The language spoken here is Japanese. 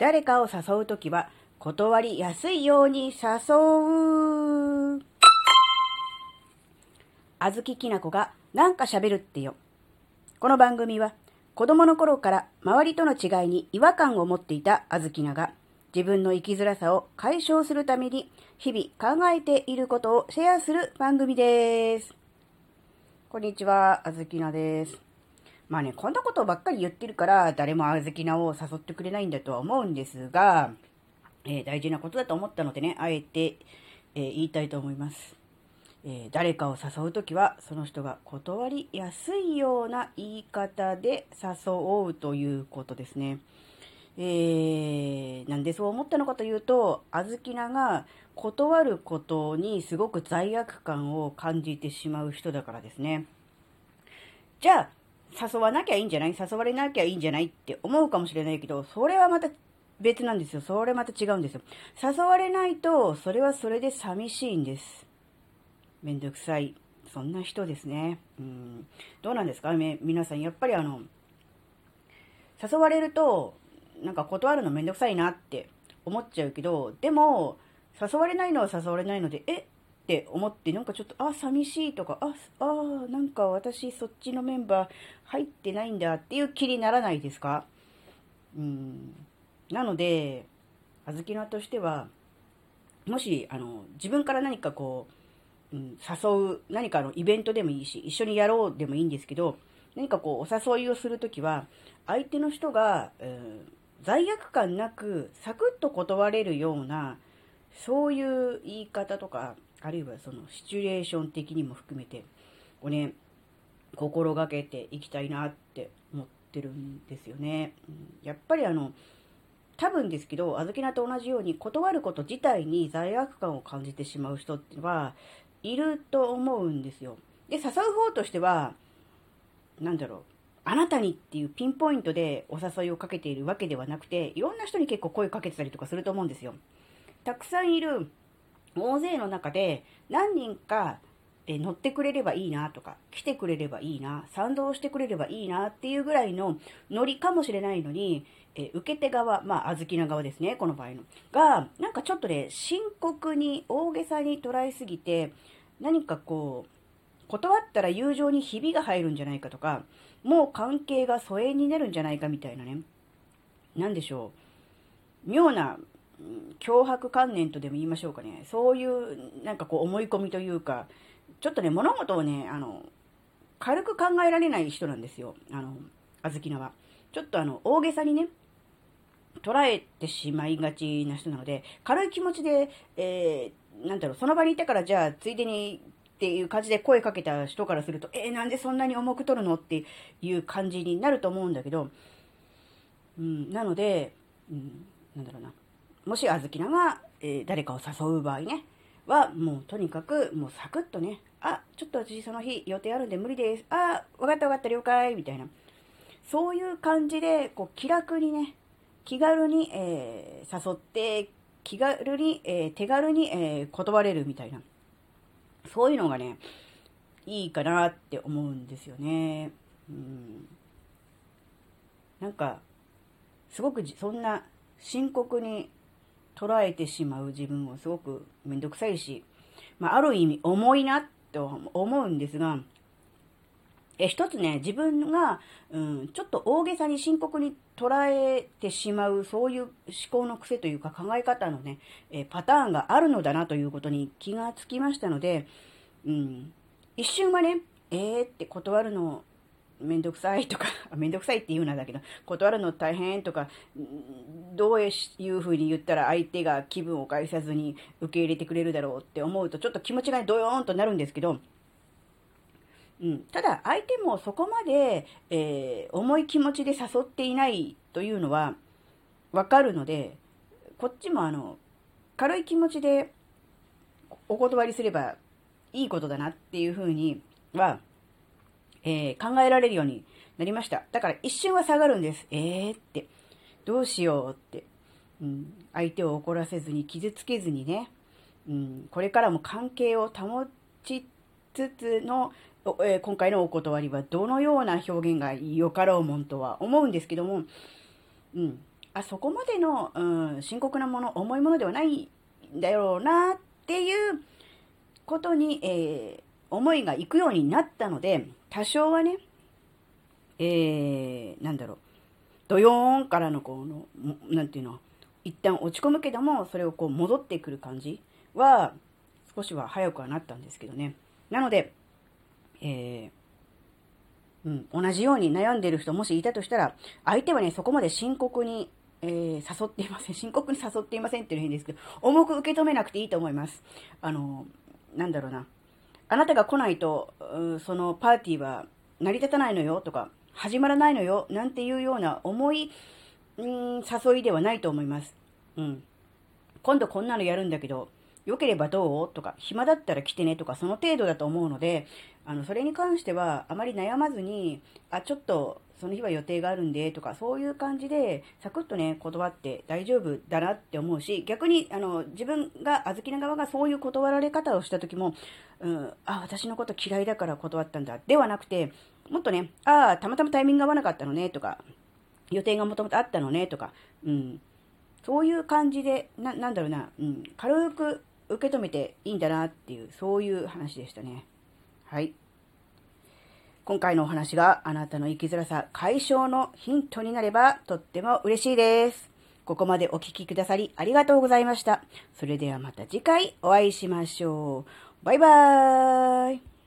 誰かを誘うときは断りやすいように誘う。あずききなこがなんか喋るってよ。この番組は子供の頃から周りとの違いに違和感を持っていたあずきなが自分の生きづらさを解消するために日々考えていることをシェアする番組です。こんにちは、あずきなです。まあね、こんなことばっかり言ってるから誰もあずきなを誘ってくれないんだとは思うんですが、えー、大事なことだと思ったのでね、あえて、えー、言いたいと思います。えー、誰かを誘うときは、その人が断りやすいような言い方で誘うということですね。えー、なんでそう思ったのかというと、あずきなが断ることにすごく罪悪感を感じてしまう人だからですね。じゃあ、誘わなきゃいいんじゃない？誘われなきゃいいんじゃない？って思うかもしれないけど、それはまた別なんですよ。それまた違うんですよ。誘われないと、それはそれで寂しいんです。めんどくさい。そんな人ですね。うん。どうなんですか？皆さん、やっぱりあの、誘われると、なんか断るのめんどくさいなって思っちゃうけど、でも、誘われないのは誘われないので、えって思って、なんかちょっと、あ、寂しいとか、あ、あ、なんか私そっちのメンバー入ってないんだっていう気にならないですか？うん。なので、あずきなとしては、もし、あの、自分から何かこう、うん、誘う、何かのイベントでもいいし、一緒にやろうでもいいんですけど、何かこう、お誘いをするときは、相手の人が、うん、罪悪感なく、サクッと断れるような、そういう言い方とか、あるいはそのシチュエーション的にも含めて、をね、心がけていきたいなって思ってるんですよね。やっぱりあの、多分ですけど、あずきなと同じように断ること自体に罪悪感を感じてしまう人ってのはいると思うんですよ。で、誘う方としては、なんだろう、あなたにっていうピンポイントでお誘いをかけているわけではなくて、いろんな人に結構声かけてたりとかすると思うんですよ。たくさんいる大勢の中で何人かえ乗ってくれればいいなとか、来てくれればいいな、賛同してくれればいいなっていうぐらいのノリかもしれないのに、え受け手側、まあ、あずきな側ですね、この場合の。が、なんかちょっとね、深刻に、大げさに捉えすぎて、何かこう、断ったら友情にひびが入るんじゃないかとか、もう関係が疎遠になるんじゃないかみたいなね。なんでしょう。妙な、脅迫観念とでも言いましょうかね。そういう、なんかこう思い込みというか、ちょっとね、物事をね、あの、軽く考えられない人なんですよ。あの、あずきなは。ちょっとあの、大げさにね、捉えてしまいがちな人なので、軽い気持ちで、えー、だろう、その場にいたから、じゃあ、ついでにっていう感じで声かけた人からすると、えー、なんでそんなに重く取るのっていう感じになると思うんだけど、うん、なので、うん、なんだろうな。もしあずきなが、えー、誰かを誘う場合ね、は、もうとにかく、もうサクッとね、あ、ちょっと私その日予定あるんで無理です。あ、わかったわかった了解みたいな。そういう感じで、こう、気楽にね、気軽に、えー、誘って、気軽に、えー、手軽に、えー、断れるみたいな。そういうのがね、いいかなって思うんですよね。うん。なんか、すごくそんな深刻に捉えてしまう自分をすごくめんどくさいし、まあ、ある意味重いなと思うんですが、え一つね、自分が、うん、ちょっと大げさに深刻に捉えてしまう、そういう思考の癖というか考え方のね、えパターンがあるのだなということに気がつきましたので、うん、一瞬はね、えーって断るのめんどくさいとか、めんどくさいって言うなんだけど、断るの大変とか、どういう風に言ったら相手が気分を返さずに受け入れてくれるだろうって思うと、ちょっと気持ちがドヨーンとなるんですけど、うん、ただ、相手もそこまで、えー、重い気持ちで誘っていないというのはわかるので、こっちもあの、軽い気持ちでお断りすればいいことだなっていうふうにはえー、考えられるようになりました。だから一瞬は下がるんです。えーって、どうしようって、うん、相手を怒らせずに傷つけずにね、うん、これからも関係を保ちつつの、えー、今回のお断りはどのような表現がよかろうもんとは思うんですけども、うん、あ、そこまでの、うん、深刻なもの、重いものではないんだろうなっていうことに、えー、思いがいくようになったので、多少はね、えー、なんだろう、ドヨーンからのこの、なんていうの、一旦落ち込むけども、それをこう戻ってくる感じは、少しは早くはなったんですけどね。なので、えー、うん、同じように悩んでる人もしいたとしたら、相手はね、そこまで深刻に、えー、誘っていません。深刻に誘っていませんっていうの変ですけど、重く受け止めなくていいと思います。あの、なんだろうな。あなたが来ないと、そのパーティーは成り立たないのよとか、始まらないのよなんていうような重い、うん誘いではないと思います。うん。今度こんなのやるんだけど、良ければどう？とか、暇だったら来てねとか、その程度だと思うので、あの、それに関しては、あまり悩まずに、あ、ちょっと、その日は予定があるんで、とか、そういう感じで、サクッとね、断って大丈夫だなって思うし、逆に、あの、自分が、あずきな側がそういう断られ方をした時も、うん、あ、私のこと嫌いだから断ったんだ、ではなくて、もっとね、ああ、たまたまタイミングが合わなかったのね、とか、予定がもともとあったのね、とか、うん、そういう感じで、な、なんだろうな、うん、軽く受け止めていいんだなっていう、そういう話でしたね。はい。今回のお話があなたの生きづらさ解消のヒントになればとっても嬉しいです。ここまでお聴きくださりありがとうございました。それではまた次回お会いしましょう。バイバーイ。